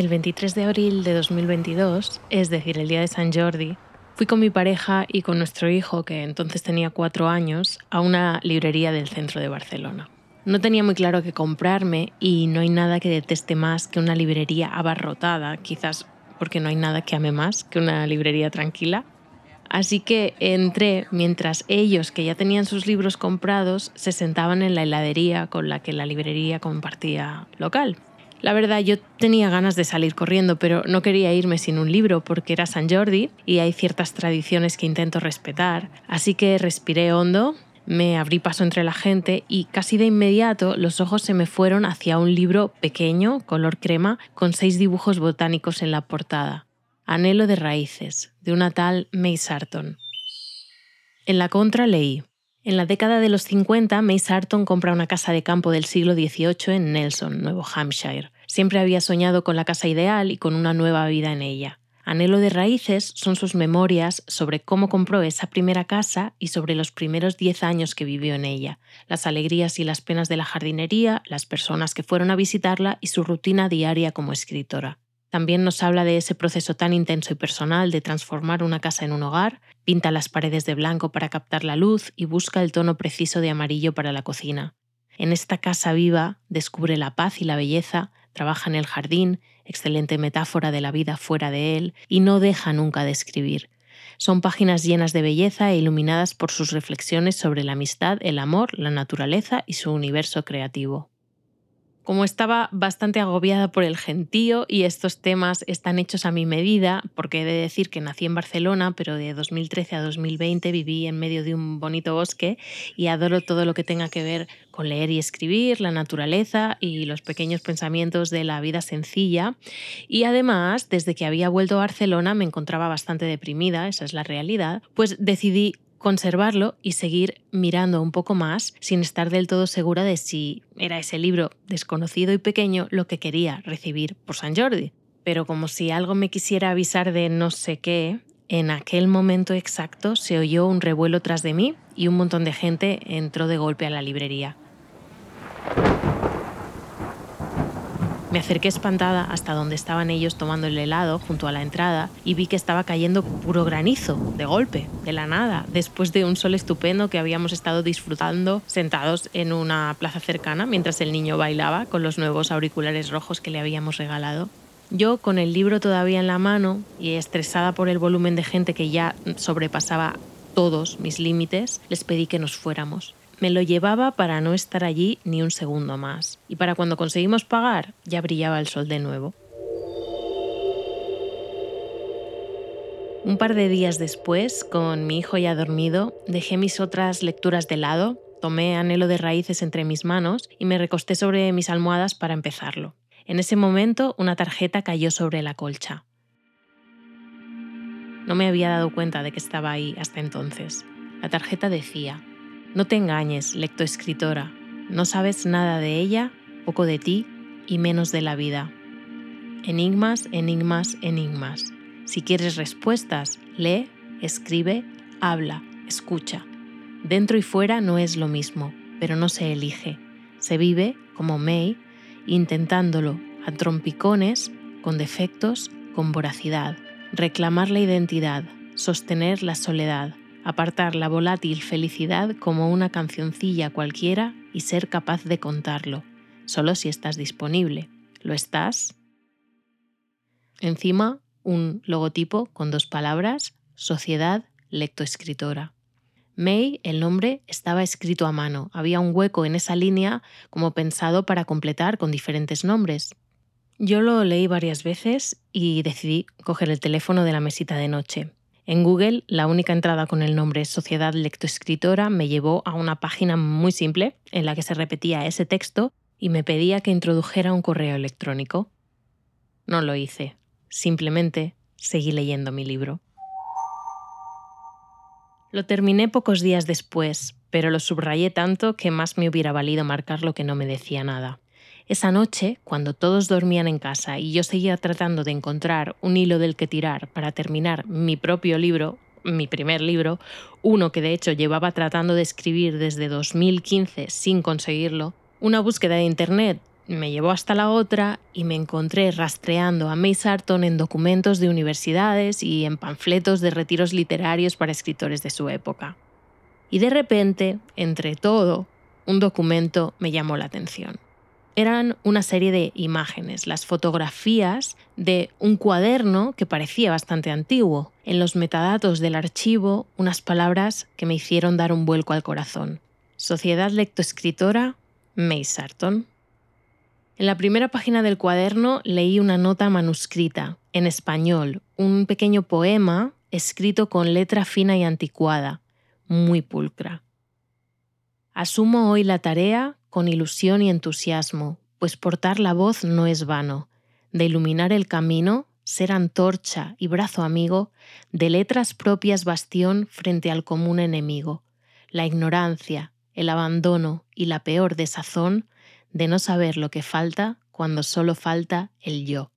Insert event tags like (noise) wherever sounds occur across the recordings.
El 23 de abril de 2022, es decir, el día de San Jordi, fui con mi pareja y con nuestro hijo, que entonces tenía cuatro años, a una librería del centro de Barcelona. No tenía muy claro qué comprarme y no hay nada que deteste más que una librería abarrotada, quizás porque no hay nada que ame más que una librería tranquila. Así que entré mientras ellos, que ya tenían sus libros comprados, se sentaban en la heladería con la que la librería compartía local. La verdad, yo tenía ganas de salir corriendo, pero no quería irme sin un libro porque era San Jordi y hay ciertas tradiciones que intento respetar. Así que respiré hondo, me abrí paso entre la gente y casi de inmediato los ojos se me fueron hacia un libro pequeño, color crema, con seis dibujos botánicos en la portada. Anhelo de raíces, de una tal May Sarton. En la contra leí. En la década de los 50, May Sarton compra una casa de campo del siglo XVIII en Nelson, Nuevo Hampshire. Siempre había soñado con la casa ideal y con una nueva vida en ella. Anhelo de raíces son sus memorias sobre cómo compró esa primera casa y sobre los primeros 10 años que vivió en ella, las alegrías y las penas de la jardinería, las personas que fueron a visitarla y su rutina diaria como escritora. También nos habla de ese proceso tan intenso y personal de transformar una casa en un hogar, pinta las paredes de blanco para captar la luz y busca el tono preciso de amarillo para la cocina. En esta casa viva descubre la paz y la belleza, trabaja en el jardín, excelente metáfora de la vida fuera de él, y no deja nunca de escribir. Son páginas llenas de belleza e iluminadas por sus reflexiones sobre la amistad, el amor, la naturaleza y su universo creativo. Como estaba bastante agobiada por el gentío y estos temas están hechos a mi medida, porque he de decir que nací en Barcelona, pero de 2013 a 2020 viví en medio de un bonito bosque y adoro todo lo que tenga que ver con leer y escribir, la naturaleza y los pequeños pensamientos de la vida sencilla. Y además, desde que había vuelto a Barcelona me encontraba bastante deprimida, esa es la realidad, pues decidí conservarlo y seguir mirando un poco más sin estar del todo segura de si era ese libro desconocido y pequeño lo que quería recibir por San Jordi. Pero como si algo me quisiera avisar de no sé qué, en aquel momento exacto se oyó un revuelo tras de mí y un montón de gente entró de golpe a la librería. Me acerqué espantada hasta donde estaban ellos tomando el helado junto a la entrada y vi que estaba cayendo puro granizo, de golpe, de la nada, después de un sol estupendo que habíamos estado disfrutando sentados en una plaza cercana mientras el niño bailaba con los nuevos auriculares rojos que le habíamos regalado. Yo, con el libro todavía en la mano y estresada por el volumen de gente que ya sobrepasaba todos mis límites, les pedí que nos fuéramos. Me lo llevaba para no estar allí ni un segundo más. Y para cuando conseguimos pagar, ya brillaba el sol de nuevo. Un par de días después, con mi hijo ya dormido, dejé mis otras lecturas de lado, tomé anhelo de raíces entre mis manos y me recosté sobre mis almohadas para empezarlo. En ese momento, una tarjeta cayó sobre la colcha. No me había dado cuenta de que estaba ahí hasta entonces. La tarjeta decía, no te engañes, lectoescritora. No sabes nada de ella, poco de ti y menos de la vida. Enigmas, enigmas, enigmas. Si quieres respuestas, lee, escribe, habla, escucha. Dentro y fuera no es lo mismo, pero no se elige. Se vive, como May, intentándolo a trompicones, con defectos, con voracidad. Reclamar la identidad, sostener la soledad, apartar la volátil felicidad como una cancioncilla cualquiera y ser capaz de contarlo, solo si estás disponible. ¿Lo estás? Encima, un logotipo con dos palabras, Sociedad Lectoescritora. May, el nombre, estaba escrito a mano. Había un hueco en esa línea como pensado para completar con diferentes nombres. Yo lo leí varias veces y decidí coger el teléfono de la mesita de noche. En Google, la única entrada con el nombre Sociedad Lectoescritora me llevó a una página muy simple en la que se repetía ese texto y me pedía que introdujera un correo electrónico. No lo hice, simplemente seguí leyendo mi libro. Lo terminé pocos días después, pero lo subrayé tanto que más me hubiera valido marcar lo que no me decía nada. Esa noche, cuando todos dormían en casa y yo seguía tratando de encontrar un hilo del que tirar para terminar mi propio libro, mi primer libro, uno que de hecho llevaba tratando de escribir desde 2015 sin conseguirlo, una búsqueda de Internet me llevó hasta la otra y me encontré rastreando a May Sarton en documentos de universidades y en panfletos de retiros literarios para escritores de su época. Y de repente, entre todo, un documento me llamó la atención. Eran una serie de imágenes, las fotografías de un cuaderno que parecía bastante antiguo. En los metadatos del archivo, unas palabras que me hicieron dar un vuelco al corazón. Sociedad Lectoescritora, May Sarton. En la primera página del cuaderno leí una nota manuscrita, en español, un pequeño poema escrito con letra fina y anticuada, muy pulcra. Asumo hoy la tarea con ilusión y entusiasmo, pues portar la voz no es vano, de iluminar el camino, ser antorcha y brazo amigo, de letras propias bastión frente al común enemigo, la ignorancia, el abandono y la peor desazón de no saber lo que falta cuando solo falta el yo.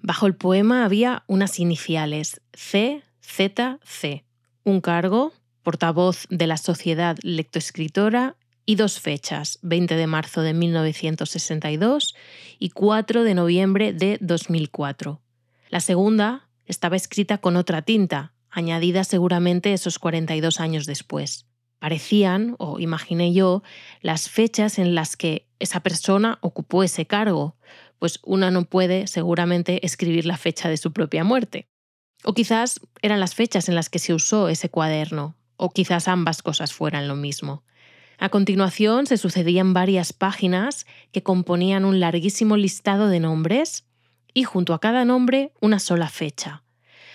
Bajo el poema había unas iniciales C, Z, C, un cargo, portavoz de la Sociedad Lectoescritora y dos fechas, 20 de marzo de 1962 y 4 de noviembre de 2004. La segunda estaba escrita con otra tinta, añadida seguramente esos 42 años después parecían, o imaginé yo, las fechas en las que esa persona ocupó ese cargo, pues una no puede seguramente escribir la fecha de su propia muerte. O quizás eran las fechas en las que se usó ese cuaderno, o quizás ambas cosas fueran lo mismo. A continuación se sucedían varias páginas que componían un larguísimo listado de nombres y junto a cada nombre una sola fecha.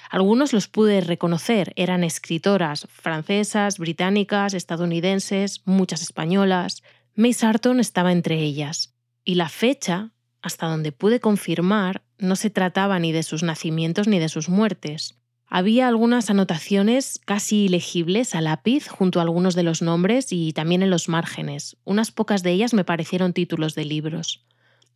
Algunos los pude reconocer, eran escritoras francesas, británicas, estadounidenses, muchas españolas. May Sarton estaba entre ellas. Y la fecha, hasta donde pude confirmar, no se trataba ni de sus nacimientos ni de sus muertes. Había algunas anotaciones casi ilegibles a lápiz junto a algunos de los nombres y también en los márgenes. Unas pocas de ellas me parecieron títulos de libros.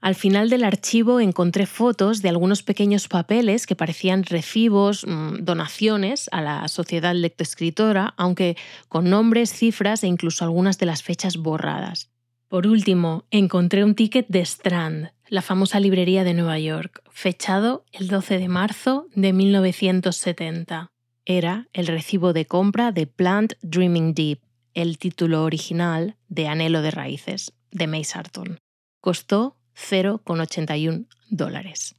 Al final del archivo encontré fotos de algunos pequeños papeles que parecían recibos, mm, donaciones a la sociedad lectoescritora, aunque con nombres, cifras e incluso algunas de las fechas borradas. Por último, encontré un ticket de Strand, la famosa librería de Nueva York, fechado el 12 de marzo de 1970. Era el recibo de compra de Plant Dreaming Deep, el título original de Anhelo de Raíces, de May Sarton. Costó 0,81 dólares.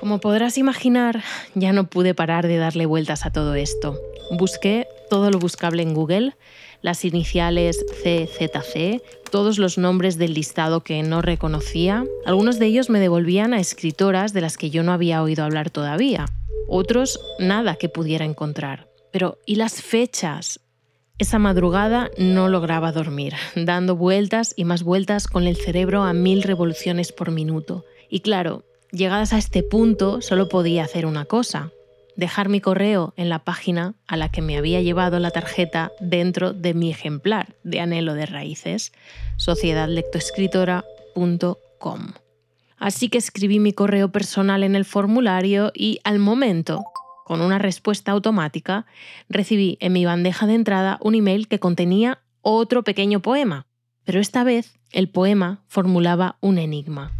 Como podrás imaginar, ya no pude parar de darle vueltas a todo esto. Busqué todo lo buscable en Google, las iniciales CZC, todos los nombres del listado que no reconocía. Algunos de ellos me devolvían a escritoras de las que yo no había oído hablar todavía. Otros nada que pudiera encontrar. Pero ¿y las fechas? Esa madrugada no lograba dormir, (laughs) dando vueltas y más vueltas con el cerebro a mil revoluciones por minuto. Y claro, llegadas a este punto solo podía hacer una cosa, dejar mi correo en la página a la que me había llevado la tarjeta dentro de mi ejemplar de anhelo de raíces, sociedadlectoescritora.com. Así que escribí mi correo personal en el formulario y al momento con una respuesta automática, recibí en mi bandeja de entrada un email que contenía otro pequeño poema, pero esta vez el poema formulaba un enigma.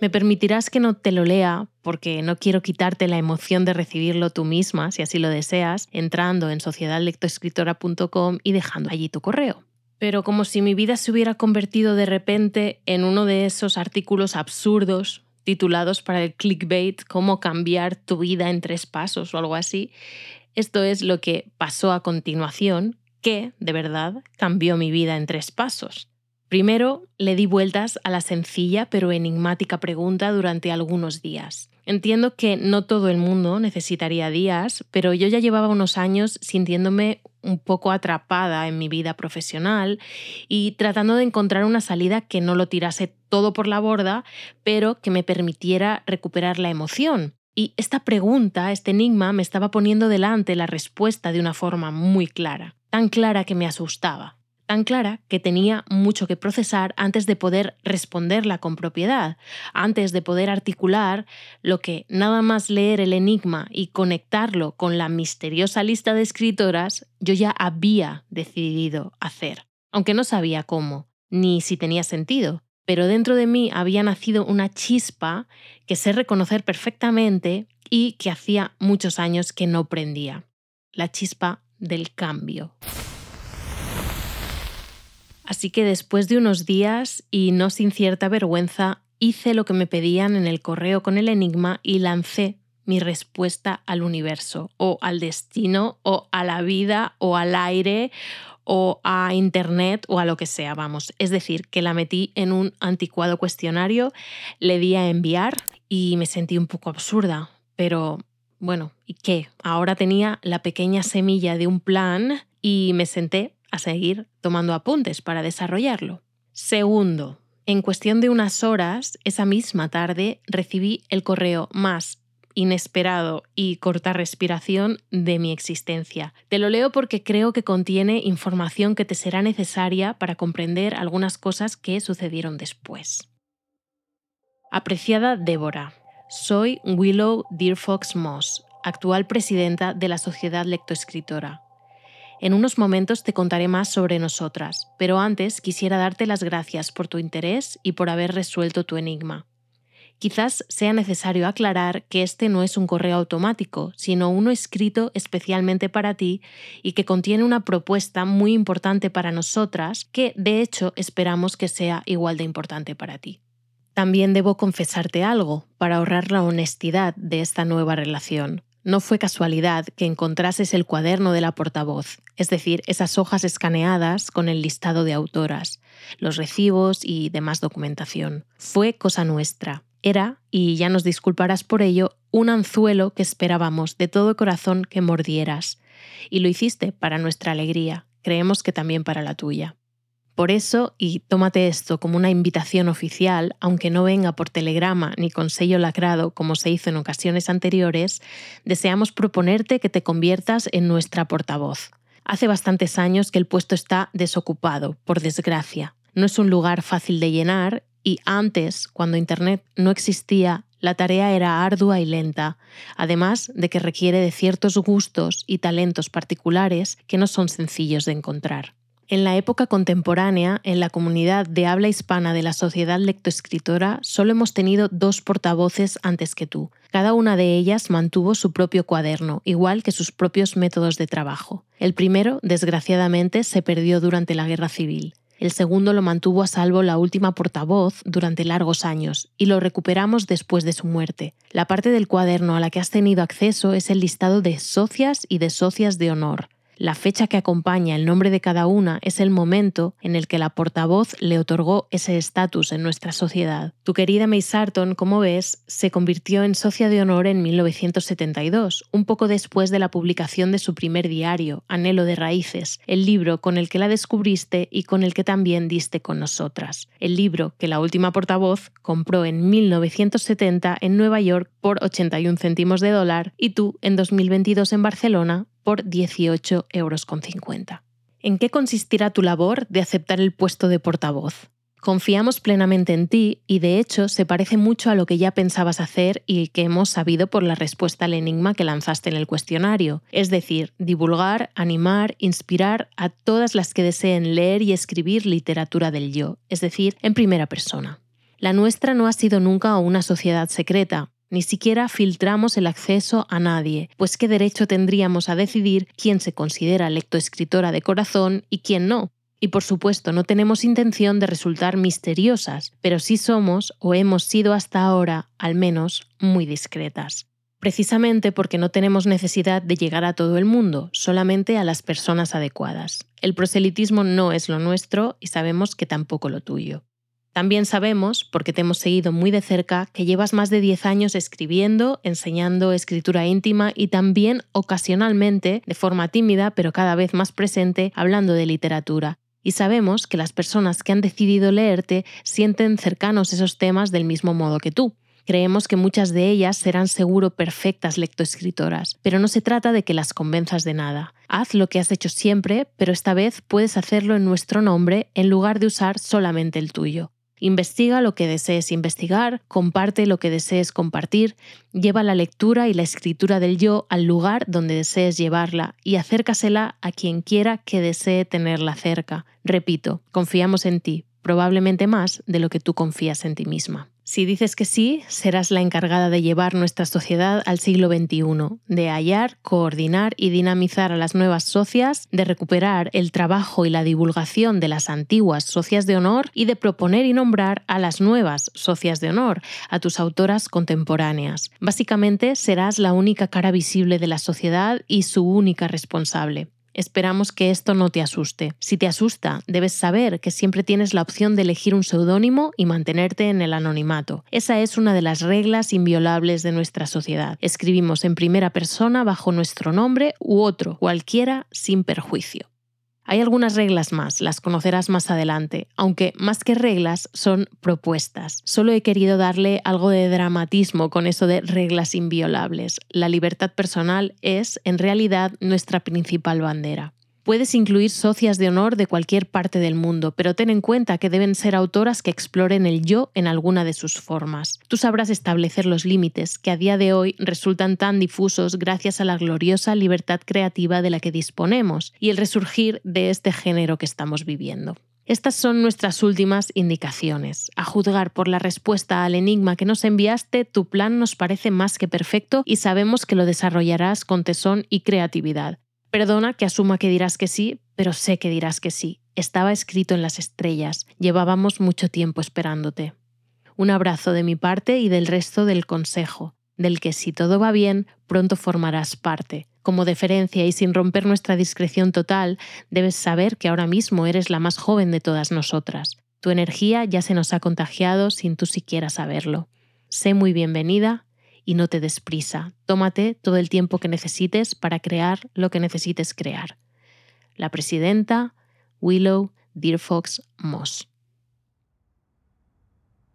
Me permitirás que no te lo lea porque no quiero quitarte la emoción de recibirlo tú misma, si así lo deseas, entrando en sociedadlectoescritora.com y dejando allí tu correo. Pero como si mi vida se hubiera convertido de repente en uno de esos artículos absurdos titulados para el clickbait Cómo cambiar tu vida en tres pasos o algo así. Esto es lo que pasó a continuación, que, de verdad, cambió mi vida en tres pasos. Primero, le di vueltas a la sencilla pero enigmática pregunta durante algunos días. Entiendo que no todo el mundo necesitaría días, pero yo ya llevaba unos años sintiéndome un poco atrapada en mi vida profesional y tratando de encontrar una salida que no lo tirase todo por la borda, pero que me permitiera recuperar la emoción. Y esta pregunta, este enigma, me estaba poniendo delante la respuesta de una forma muy clara, tan clara que me asustaba tan clara que tenía mucho que procesar antes de poder responderla con propiedad, antes de poder articular lo que nada más leer el enigma y conectarlo con la misteriosa lista de escritoras yo ya había decidido hacer. aunque no sabía cómo, ni si tenía sentido, pero dentro de mí había nacido una chispa que sé reconocer perfectamente y que hacía muchos años que no prendía. La chispa del cambio. Así que después de unos días, y no sin cierta vergüenza, hice lo que me pedían en el correo con el enigma y lancé mi respuesta al universo, o al destino, o a la vida, o al aire, o a Internet, o a lo que sea, vamos. Es decir, que la metí en un anticuado cuestionario, le di a enviar y me sentí un poco absurda, pero bueno, ¿y qué? Ahora tenía la pequeña semilla de un plan y me senté a seguir tomando apuntes para desarrollarlo. Segundo, en cuestión de unas horas, esa misma tarde, recibí el correo más inesperado y corta respiración de mi existencia. Te lo leo porque creo que contiene información que te será necesaria para comprender algunas cosas que sucedieron después. Apreciada Débora, soy Willow Deerfox Moss, actual presidenta de la Sociedad Lectoescritora. En unos momentos te contaré más sobre nosotras, pero antes quisiera darte las gracias por tu interés y por haber resuelto tu enigma. Quizás sea necesario aclarar que este no es un correo automático, sino uno escrito especialmente para ti y que contiene una propuesta muy importante para nosotras que, de hecho, esperamos que sea igual de importante para ti. También debo confesarte algo, para ahorrar la honestidad de esta nueva relación. No fue casualidad que encontrases el cuaderno de la portavoz, es decir, esas hojas escaneadas con el listado de autoras, los recibos y demás documentación. Fue cosa nuestra. Era, y ya nos disculparás por ello, un anzuelo que esperábamos de todo corazón que mordieras. Y lo hiciste para nuestra alegría, creemos que también para la tuya. Por eso, y tómate esto como una invitación oficial, aunque no venga por telegrama ni con sello lacrado como se hizo en ocasiones anteriores, deseamos proponerte que te conviertas en nuestra portavoz. Hace bastantes años que el puesto está desocupado, por desgracia. No es un lugar fácil de llenar y antes, cuando Internet no existía, la tarea era ardua y lenta, además de que requiere de ciertos gustos y talentos particulares que no son sencillos de encontrar. En la época contemporánea, en la comunidad de habla hispana de la sociedad lectoescritora, solo hemos tenido dos portavoces antes que tú. Cada una de ellas mantuvo su propio cuaderno, igual que sus propios métodos de trabajo. El primero, desgraciadamente, se perdió durante la Guerra Civil. El segundo lo mantuvo a salvo la última portavoz durante largos años y lo recuperamos después de su muerte. La parte del cuaderno a la que has tenido acceso es el listado de socias y de socias de honor. La fecha que acompaña el nombre de cada una es el momento en el que la portavoz le otorgó ese estatus en nuestra sociedad. Tu querida May Sarton, como ves, se convirtió en socia de honor en 1972, un poco después de la publicación de su primer diario, Anhelo de Raíces, el libro con el que la descubriste y con el que también diste con nosotras. El libro que la última portavoz compró en 1970 en Nueva York por 81 céntimos de dólar y tú en 2022 en Barcelona por 18,50 euros. ¿En qué consistirá tu labor de aceptar el puesto de portavoz? Confiamos plenamente en ti y de hecho se parece mucho a lo que ya pensabas hacer y que hemos sabido por la respuesta al enigma que lanzaste en el cuestionario, es decir, divulgar, animar, inspirar a todas las que deseen leer y escribir literatura del yo, es decir, en primera persona. La nuestra no ha sido nunca una sociedad secreta, ni siquiera filtramos el acceso a nadie, pues qué derecho tendríamos a decidir quién se considera lectoescritora de corazón y quién no. Y por supuesto no tenemos intención de resultar misteriosas, pero sí somos, o hemos sido hasta ahora, al menos, muy discretas. Precisamente porque no tenemos necesidad de llegar a todo el mundo, solamente a las personas adecuadas. El proselitismo no es lo nuestro y sabemos que tampoco lo tuyo. También sabemos, porque te hemos seguido muy de cerca, que llevas más de 10 años escribiendo, enseñando escritura íntima y también ocasionalmente, de forma tímida pero cada vez más presente, hablando de literatura. Y sabemos que las personas que han decidido leerte sienten cercanos esos temas del mismo modo que tú. Creemos que muchas de ellas serán seguro perfectas lectoescritoras, pero no se trata de que las convenzas de nada. Haz lo que has hecho siempre, pero esta vez puedes hacerlo en nuestro nombre en lugar de usar solamente el tuyo. Investiga lo que desees investigar, comparte lo que desees compartir, lleva la lectura y la escritura del yo al lugar donde desees llevarla y acércasela a quien quiera que desee tenerla cerca. Repito, confiamos en ti, probablemente más de lo que tú confías en ti misma. Si dices que sí, serás la encargada de llevar nuestra sociedad al siglo XXI, de hallar, coordinar y dinamizar a las nuevas socias, de recuperar el trabajo y la divulgación de las antiguas socias de honor y de proponer y nombrar a las nuevas socias de honor, a tus autoras contemporáneas. Básicamente serás la única cara visible de la sociedad y su única responsable. Esperamos que esto no te asuste. Si te asusta, debes saber que siempre tienes la opción de elegir un seudónimo y mantenerte en el anonimato. Esa es una de las reglas inviolables de nuestra sociedad. Escribimos en primera persona bajo nuestro nombre u otro, cualquiera, sin perjuicio. Hay algunas reglas más, las conocerás más adelante, aunque más que reglas son propuestas. Solo he querido darle algo de dramatismo con eso de reglas inviolables. La libertad personal es, en realidad, nuestra principal bandera. Puedes incluir socias de honor de cualquier parte del mundo, pero ten en cuenta que deben ser autoras que exploren el yo en alguna de sus formas. Tú sabrás establecer los límites, que a día de hoy resultan tan difusos gracias a la gloriosa libertad creativa de la que disponemos y el resurgir de este género que estamos viviendo. Estas son nuestras últimas indicaciones. A juzgar por la respuesta al enigma que nos enviaste, tu plan nos parece más que perfecto y sabemos que lo desarrollarás con tesón y creatividad. Perdona que asuma que dirás que sí, pero sé que dirás que sí. Estaba escrito en las estrellas. Llevábamos mucho tiempo esperándote. Un abrazo de mi parte y del resto del consejo, del que si todo va bien, pronto formarás parte. Como deferencia y sin romper nuestra discreción total, debes saber que ahora mismo eres la más joven de todas nosotras. Tu energía ya se nos ha contagiado sin tú siquiera saberlo. Sé muy bienvenida y no te des prisa. Tómate todo el tiempo que necesites para crear lo que necesites crear. La presidenta Willow Deerfox Moss.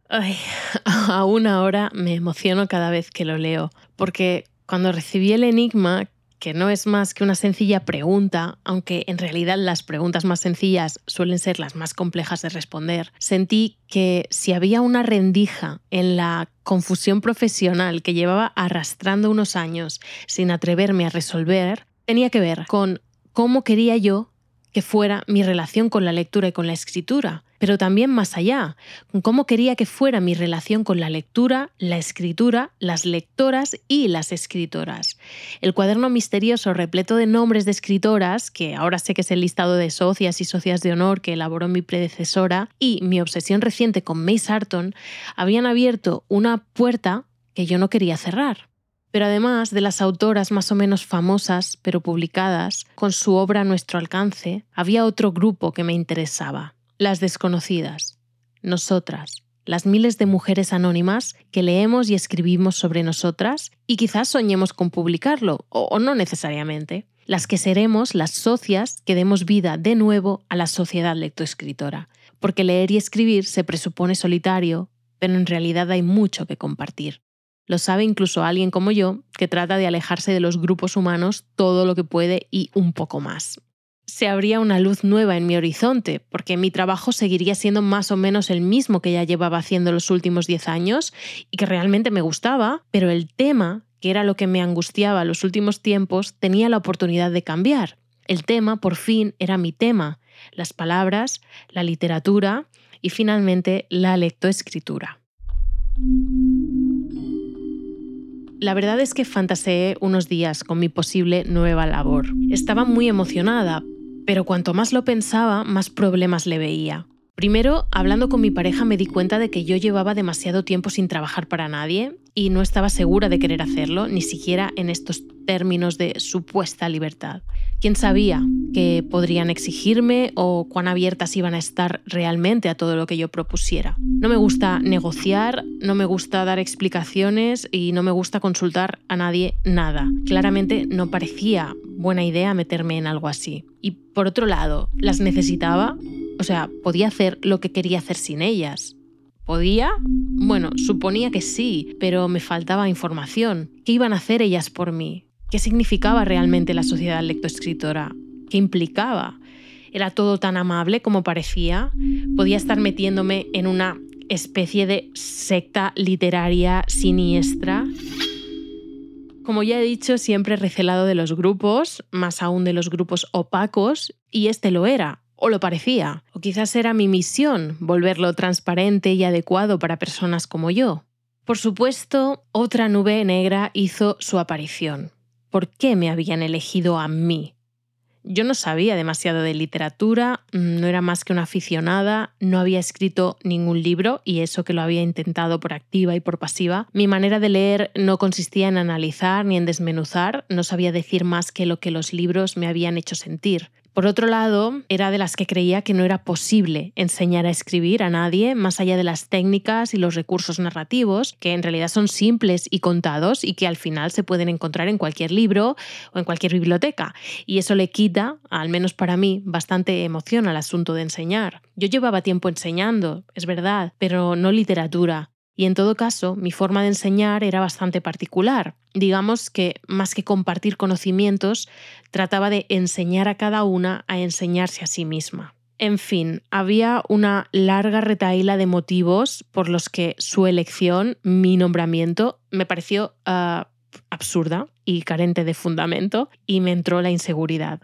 Ay, (laughs) aún ahora me emociono cada vez que lo leo, porque cuando recibí el enigma que no es más que una sencilla pregunta, aunque en realidad las preguntas más sencillas suelen ser las más complejas de responder, sentí que si había una rendija en la confusión profesional que llevaba arrastrando unos años sin atreverme a resolver, tenía que ver con cómo quería yo que fuera mi relación con la lectura y con la escritura, pero también más allá, cómo quería que fuera mi relación con la lectura, la escritura, las lectoras y las escritoras. El cuaderno misterioso repleto de nombres de escritoras, que ahora sé que es el listado de socias y socias de honor que elaboró mi predecesora, y mi obsesión reciente con May Sarton, habían abierto una puerta que yo no quería cerrar pero además de las autoras más o menos famosas, pero publicadas, con su obra a nuestro alcance, había otro grupo que me interesaba, las desconocidas, nosotras, las miles de mujeres anónimas que leemos y escribimos sobre nosotras y quizás soñemos con publicarlo, o, no necesariamente, las que seremos las socias que demos vida de nuevo a la sociedad lectoescritora, porque leer y escribir se presupone solitario, pero en realidad hay mucho que compartir. Lo sabe incluso alguien como yo, que trata de alejarse de los grupos humanos todo lo que puede y un poco más. Se abría una luz nueva en mi horizonte, porque mi trabajo seguiría siendo más o menos el mismo que ya llevaba haciendo los últimos 10 años y que realmente me gustaba, pero el tema, que era lo que me angustiaba los últimos tiempos, tenía la oportunidad de cambiar. El tema, por fin, era mi tema, las palabras, la literatura y finalmente la lectoescritura. La verdad es que fantaseé unos días con mi posible nueva labor. Estaba muy emocionada, pero cuanto más lo pensaba, más problemas le veía. Primero, hablando con mi pareja me di cuenta de que yo llevaba demasiado tiempo sin trabajar para nadie y no estaba segura de querer hacerlo, ni siquiera en estos términos de supuesta libertad. ¿Quién sabía que podrían exigirme o cuán abiertas iban a estar realmente a todo lo que yo propusiera? No me gusta negociar, no me gusta dar explicaciones y no me gusta consultar a nadie nada. Claramente no parecía buena idea meterme en algo así. Y por otro lado, ¿las necesitaba? O sea, podía hacer lo que quería hacer sin ellas. ¿Podía? Bueno, suponía que sí, pero me faltaba información. ¿Qué iban a hacer ellas por mí? ¿Qué significaba realmente la sociedad lectoescritora? ¿Qué implicaba? ¿Era todo tan amable como parecía? ¿Podía estar metiéndome en una especie de secta literaria siniestra. Como ya he dicho, siempre he recelado de los grupos, más aún de los grupos opacos, y este lo era, o lo parecía, o quizás era mi misión volverlo transparente y adecuado para personas como yo. Por supuesto, otra nube negra hizo su aparición. ¿Por qué me habían elegido a mí? Yo no sabía demasiado de literatura, mm, no era más que una aficionada, no había escrito ningún libro y eso que lo había intentado por activa y por pasiva. Mi manera de leer no consistía en analizar ni en desmenuzar, no sabía decir más que lo que los libros me habían hecho sentir. Por otro lado, era de las que creía que no era posible enseñar a escribir a nadie más allá de las técnicas y los recursos narrativos, que en realidad son simples y contados y que al final se pueden encontrar en cualquier libro o en cualquier biblioteca. Y eso le quita, al menos para mí, bastante emoción al asunto de enseñar. Yo llevaba tiempo enseñando, es verdad, pero no literatura. Y en todo caso, mi forma de enseñar era bastante particular. Digamos que más que compartir conocimientos, trataba de enseñar a cada una a enseñarse a sí misma. En fin, había una larga retaíla de motivos por los que su elección, mi nombramiento, me pareció ah, absurda y carente de fundamento y me entró la inseguridad.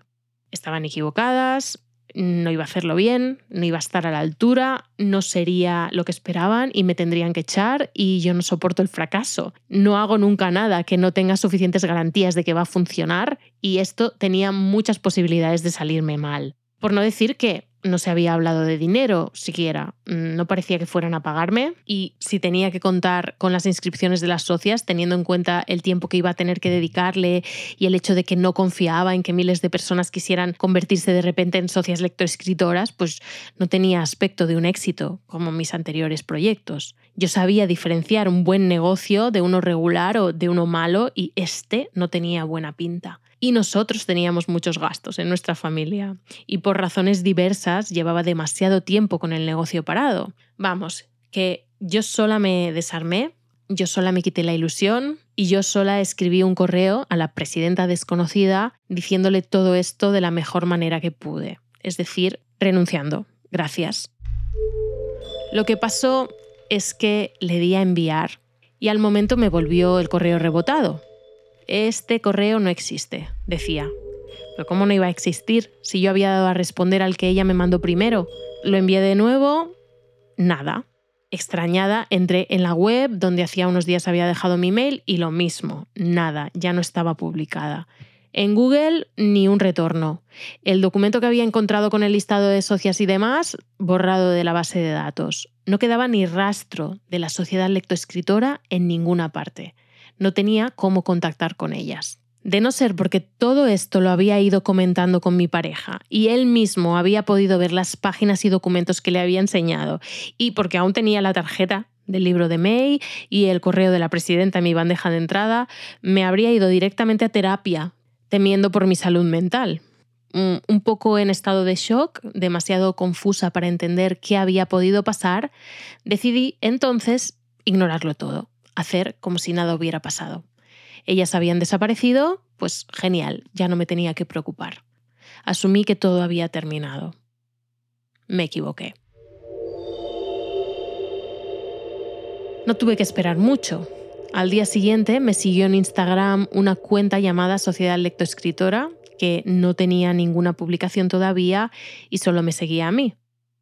Estaban equivocadas, no iba a hacerlo bien, no iba a estar a la altura, no sería lo que esperaban y me tendrían que echar y yo no soporto el fracaso. No hago nunca nada que no tenga suficientes garantías de que va a funcionar y esto tenía muchas posibilidades de salirme mal. Por no decir que no se había hablado de dinero siquiera, mm, no parecía que fueran a pagarme y si tenía que contar con las inscripciones de las socias, teniendo en cuenta el tiempo que iba a tener que dedicarle y el hecho de que no confiaba en que miles de personas quisieran convertirse de repente en socias lectoescritoras, pues no tenía aspecto de un éxito como mis anteriores proyectos. Yo sabía diferenciar un buen negocio de uno regular o de uno malo y este no tenía buena pinta y nosotros teníamos muchos gastos en nuestra familia y por razones diversas llevaba demasiado tiempo con el negocio parado. Vamos, que yo sola me desarmé, yo sola me quité la ilusión y yo sola escribí un correo a la presidenta desconocida diciéndole todo esto de la mejor manera que pude, es decir, renunciando. Gracias. Lo que pasó es que le di a enviar y al momento me volvió el correo rebotado, este correo no existe, decía. Pero ¿cómo no iba a existir si yo había dado a responder al que ella me mandó primero? Lo envié de nuevo, nada. Extrañada, entré en la web donde hacía unos días había dejado mi mail y lo mismo, nada, ya no estaba publicada. En Google ni un retorno. El documento que había encontrado con el listado de socias y demás, borrado de la base de datos. No quedaba ni rastro de la sociedad lectoescritora en ninguna parte no tenía cómo contactar con ellas. De no ser porque todo esto lo había ido comentando con mi pareja y él mismo había podido ver las páginas y documentos que le había enseñado y porque aún tenía la tarjeta del libro de May y el correo de la presidenta en mi bandeja de entrada, me habría ido directamente a terapia, temiendo por mi salud mental. Un poco en estado de shock, demasiado confusa para entender qué había podido pasar, decidí entonces ignorarlo todo hacer como si nada hubiera pasado. Ellas habían desaparecido, pues genial, ya no me tenía que preocupar. Asumí que todo había terminado. Me equivoqué. No tuve que esperar mucho. Al día siguiente me siguió en Instagram una cuenta llamada Sociedad Lectoescritora, que no tenía ninguna publicación todavía y solo me seguía a mí.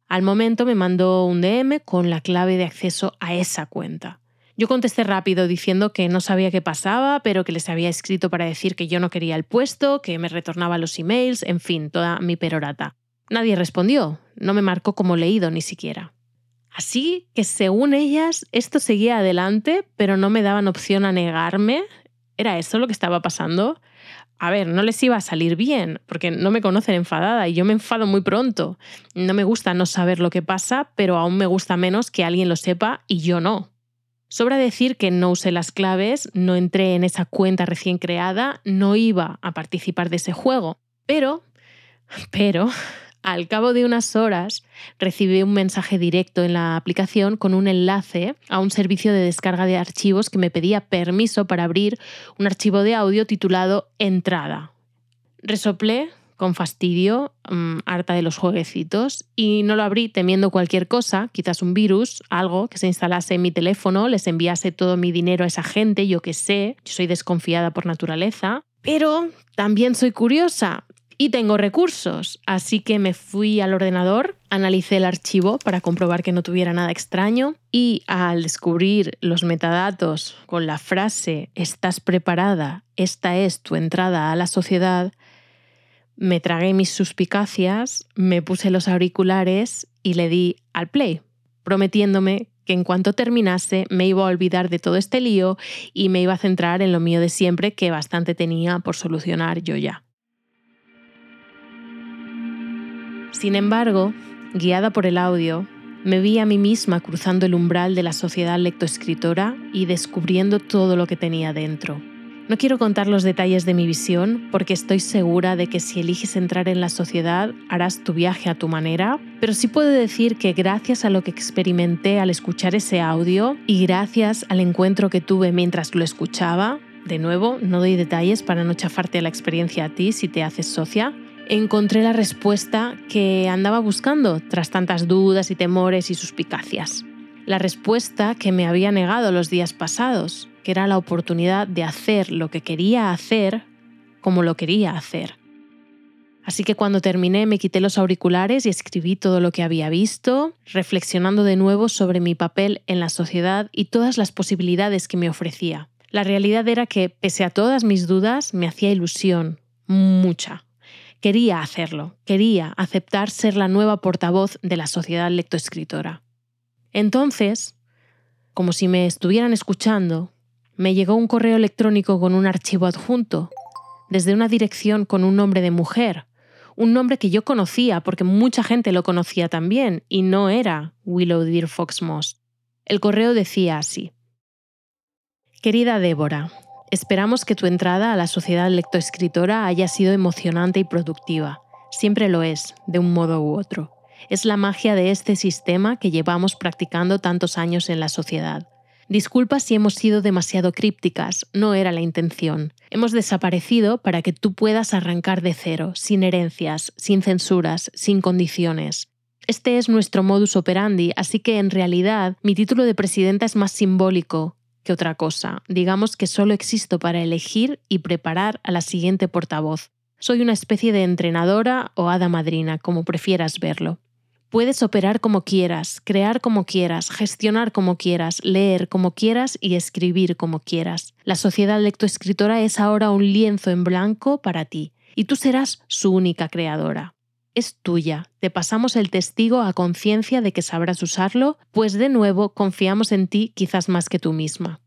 Al momento me mandó un DM con la clave de acceso a esa cuenta. Yo contesté rápido diciendo que no sabía qué pasaba, pero que les había escrito para decir que yo no quería el puesto, que me retornaba los emails, en fin, toda mi perorata. Nadie respondió, no me marcó como leído ni siquiera. Así que según ellas, esto seguía adelante, pero no me daban opción a negarme. ¿Era eso lo que estaba pasando? A ver, no les iba a salir bien, porque no me conocen enfadada y yo me enfado muy pronto. No me gusta no saber lo que pasa, pero aún me gusta menos que alguien lo sepa y yo no. Sobra decir que no usé las claves, no entré en esa cuenta recién creada, no iba a participar de ese juego. Pero, pero, al cabo de unas horas recibí un mensaje directo en la aplicación con un enlace a un servicio de descarga de archivos que me pedía permiso para abrir un archivo de audio titulado Entrada. Resoplé con fastidio, mm, harta de los jueguecitos, y no lo abrí temiendo cualquier cosa, quizás un virus, algo que se instalase en mi teléfono, les enviase todo mi dinero a esa gente, yo que sé, soy desconfiada por naturaleza, pero también soy curiosa y tengo recursos, así que me fui al ordenador, analicé el archivo para comprobar que no tuviera nada extraño y al descubrir los metadatos con la frase ¿estás preparada? Esta es tu entrada a la sociedad, me tragué mis suspicacias, me puse los auriculares y le di al play, prometiéndome que en cuanto terminase me iba a olvidar de todo este lío y me iba a centrar en lo mío de siempre que bastante tenía por solucionar yo ya. Sin embargo, guiada por el audio, me vi a mí misma cruzando el umbral de la sociedad lectoescritora y descubriendo todo lo que tenía dentro. No quiero contar los detalles de mi visión porque estoy segura de que si eliges entrar en la sociedad harás tu viaje a tu manera, pero sí puedo decir que gracias a lo que experimenté al escuchar ese audio y gracias al encuentro que tuve mientras lo escuchaba, de nuevo, no doy detalles para no chafarte la experiencia a ti si te haces socia, encontré la respuesta que andaba buscando tras tantas dudas y temores y suspicacias. La respuesta que me había negado los días pasados, que era la oportunidad de hacer lo que quería hacer como lo quería hacer. Así que cuando terminé me quité los auriculares y escribí todo lo que había visto, reflexionando de nuevo sobre mi papel en la sociedad y todas las posibilidades que me ofrecía. La realidad era que, pese a todas mis dudas, me hacía ilusión, mucha, Quería hacerlo, quería aceptar ser la nueva portavoz de la sociedad lectoescritora. Entonces, como si me estuvieran escuchando, me llegó un correo electrónico con un archivo adjunto, desde una dirección con un nombre de mujer, un nombre que yo conocía porque mucha gente lo conocía también, y no era Willow Deer Fox Moss. El correo decía así. Querida Débora, Esperamos que tu entrada a la sociedad lectoescritora haya sido emocionante y productiva. Siempre lo es, de un modo u otro. Es la magia de este sistema que llevamos practicando tantos años en la sociedad. Disculpa si hemos sido demasiado crípticas, no era la intención. Hemos desaparecido para que tú puedas arrancar de cero, sin herencias, sin censuras, sin condiciones. Este es nuestro modus operandi, así que en realidad mi título de presidenta es más simbólico, que otra cosa. Digamos que solo existo para elegir y preparar a la siguiente portavoz. Soy una especie de entrenadora o hada madrina, como prefieras verlo. Puedes operar como quieras, crear como quieras, gestionar como quieras, leer como quieras y escribir como quieras. La sociedad lectoescritora es ahora un lienzo en blanco para ti, y tú serás su única creadora es tuya. Te pasamos el testigo a conciencia de que sabrás usarlo, pues de nuevo confiamos en ti quizás más que tú misma.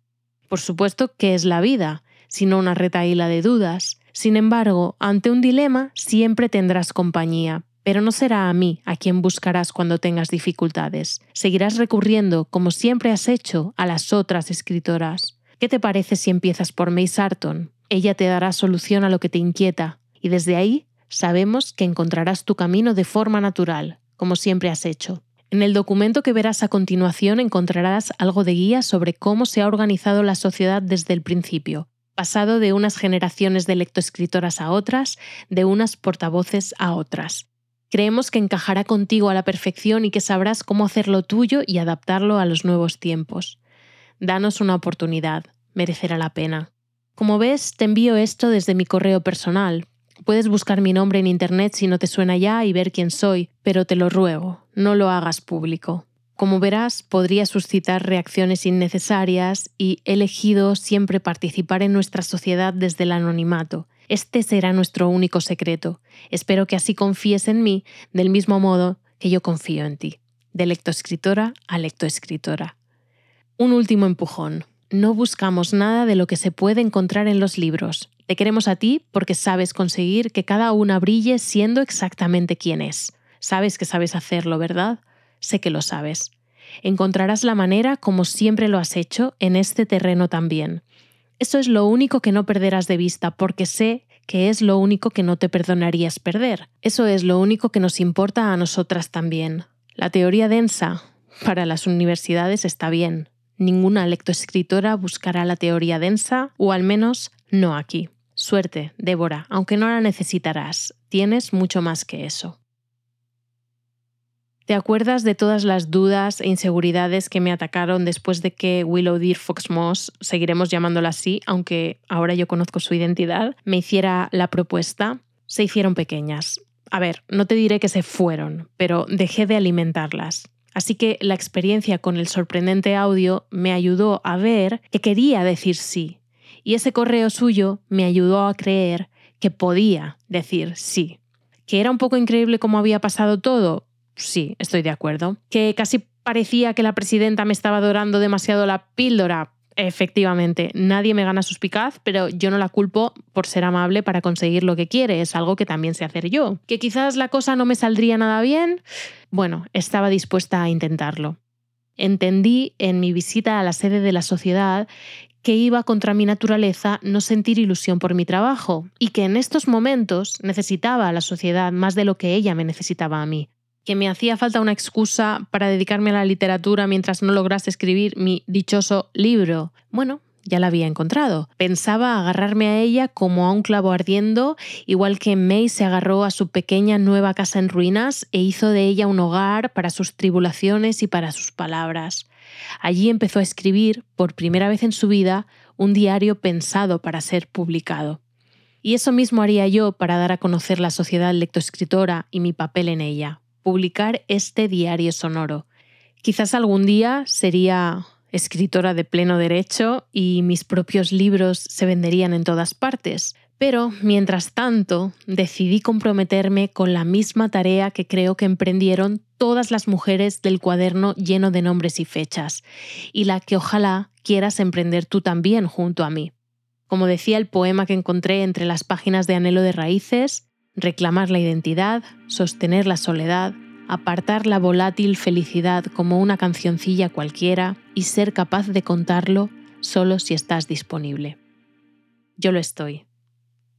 Por supuesto que es la vida, sino una retaíla de dudas. Sin embargo, ante un dilema siempre tendrás compañía, pero no será a mí a quien buscarás cuando tengas dificultades. Seguirás recurriendo, como siempre has hecho, a las otras escritoras. ¿Qué te parece si empiezas por May Sarton? Ella te dará solución a lo que te inquieta, y desde ahí Sabemos que encontrarás tu camino de forma natural, como siempre has hecho. En el documento que verás a continuación encontrarás algo de guía sobre cómo se ha organizado la sociedad desde el principio, pasado de unas generaciones de lectoescritoras a otras, de unas portavoces a otras. Creemos que encajará contigo a la perfección y que sabrás cómo hacerlo tuyo y adaptarlo a los nuevos tiempos. Danos una oportunidad, merecerá la pena. Como ves, te envío esto desde mi correo personal, Puedes buscar mi nombre en Internet si no te suena ya y ver quién soy, pero te lo ruego, no lo hagas público. Como verás, podría suscitar reacciones innecesarias y he elegido siempre participar en nuestra sociedad desde el anonimato. Este será nuestro único secreto. Espero que así confíes en mí del mismo modo que yo confío en ti. De lectoescritora a lectoescritora. Un último empujón. No buscamos nada de lo que se puede encontrar en los libros. Te queremos a ti porque sabes conseguir que cada una brille siendo exactamente quien es. Sabes que sabes hacerlo, ¿verdad? Sé que lo sabes. Encontrarás la manera, como siempre lo has hecho, en este terreno también. Eso es lo único que no perderás de vista porque sé que es lo único que no te perdonarías perder. Eso es lo único que nos importa a nosotras también. La teoría densa para las universidades está bien. Ninguna lectoescritora buscará la teoría densa, o al menos no aquí. Suerte, Débora, aunque no la necesitarás. Tienes mucho más que eso. ¿Te acuerdas de todas las dudas e inseguridades que me atacaron después de que Willow Deer Fox Moss, seguiremos llamándola así, aunque ahora yo conozco su identidad, me hiciera la propuesta? Se hicieron pequeñas. A ver, no te diré que se fueron, pero dejé de alimentarlas. Así que la experiencia con el sorprendente audio me ayudó a ver que quería decir sí. Y ese correo suyo me ayudó a creer que podía decir sí. ¿Que era un poco increíble cómo había pasado todo? Sí, estoy de acuerdo. Que casi parecía que la presidenta me estaba dorando demasiado la píldora. Efectivamente, nadie me gana suspicaz, pero yo no la culpo por ser amable para conseguir lo que quiere, es algo que también sé hacer yo. Que quizás la cosa no me saldría nada bien, bueno, estaba dispuesta a intentarlo. Entendí en mi visita a la sede de la sociedad que iba contra mi naturaleza no sentir ilusión por mi trabajo y que en estos momentos necesitaba a la sociedad más de lo que ella me necesitaba a mí que me hacía falta una excusa para dedicarme a la literatura mientras no lograse escribir mi dichoso libro. Bueno, ya la había encontrado. Pensaba agarrarme a ella como a un clavo ardiendo, igual que May se agarró a su pequeña nueva casa en ruinas e hizo de ella un hogar para sus tribulaciones y para sus palabras. Allí empezó a escribir, por primera vez en su vida, un diario pensado para ser publicado. Y eso mismo haría yo para dar a conocer la sociedad lectoescritora y mi papel en ella, publicar este diario sonoro. Quizás algún día sería escritora de pleno derecho y mis propios libros se venderían en todas partes. Pero, mientras tanto, decidí comprometerme con la misma tarea que creo que emprendieron todas las mujeres del cuaderno lleno de nombres y fechas, y la que ojalá quieras emprender tú también junto a mí. Como decía el poema que encontré entre las páginas de Anhelo de Raíces, reclamar la identidad, sostener la soledad, apartar la volátil felicidad como una cancioncilla cualquiera y ser capaz de contarlo solo si estás disponible. Yo lo estoy.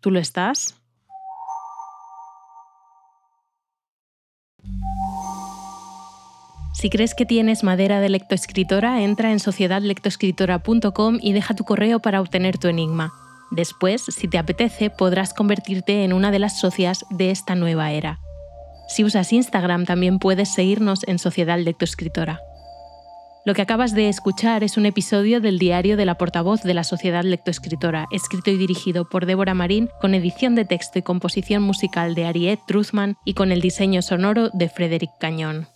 ¿Tú lo estás? Si crees que tienes madera de lectoescritora, entra en sociedadlectoescritora.com y deja tu correo para obtener tu enigma. Después, si te apetece, podrás convertirte en una de las socias de esta nueva era. Si usas Instagram, también puedes seguirnos en Sociedad Lectoescritora. Lo que acabas de escuchar es un episodio del diario de la portavoz de la Sociedad Lectoescritora, escrito y dirigido por Débora Marín, con edición de texto y composición musical de Ariette Truthman y con el diseño sonoro de Frederick Cañón.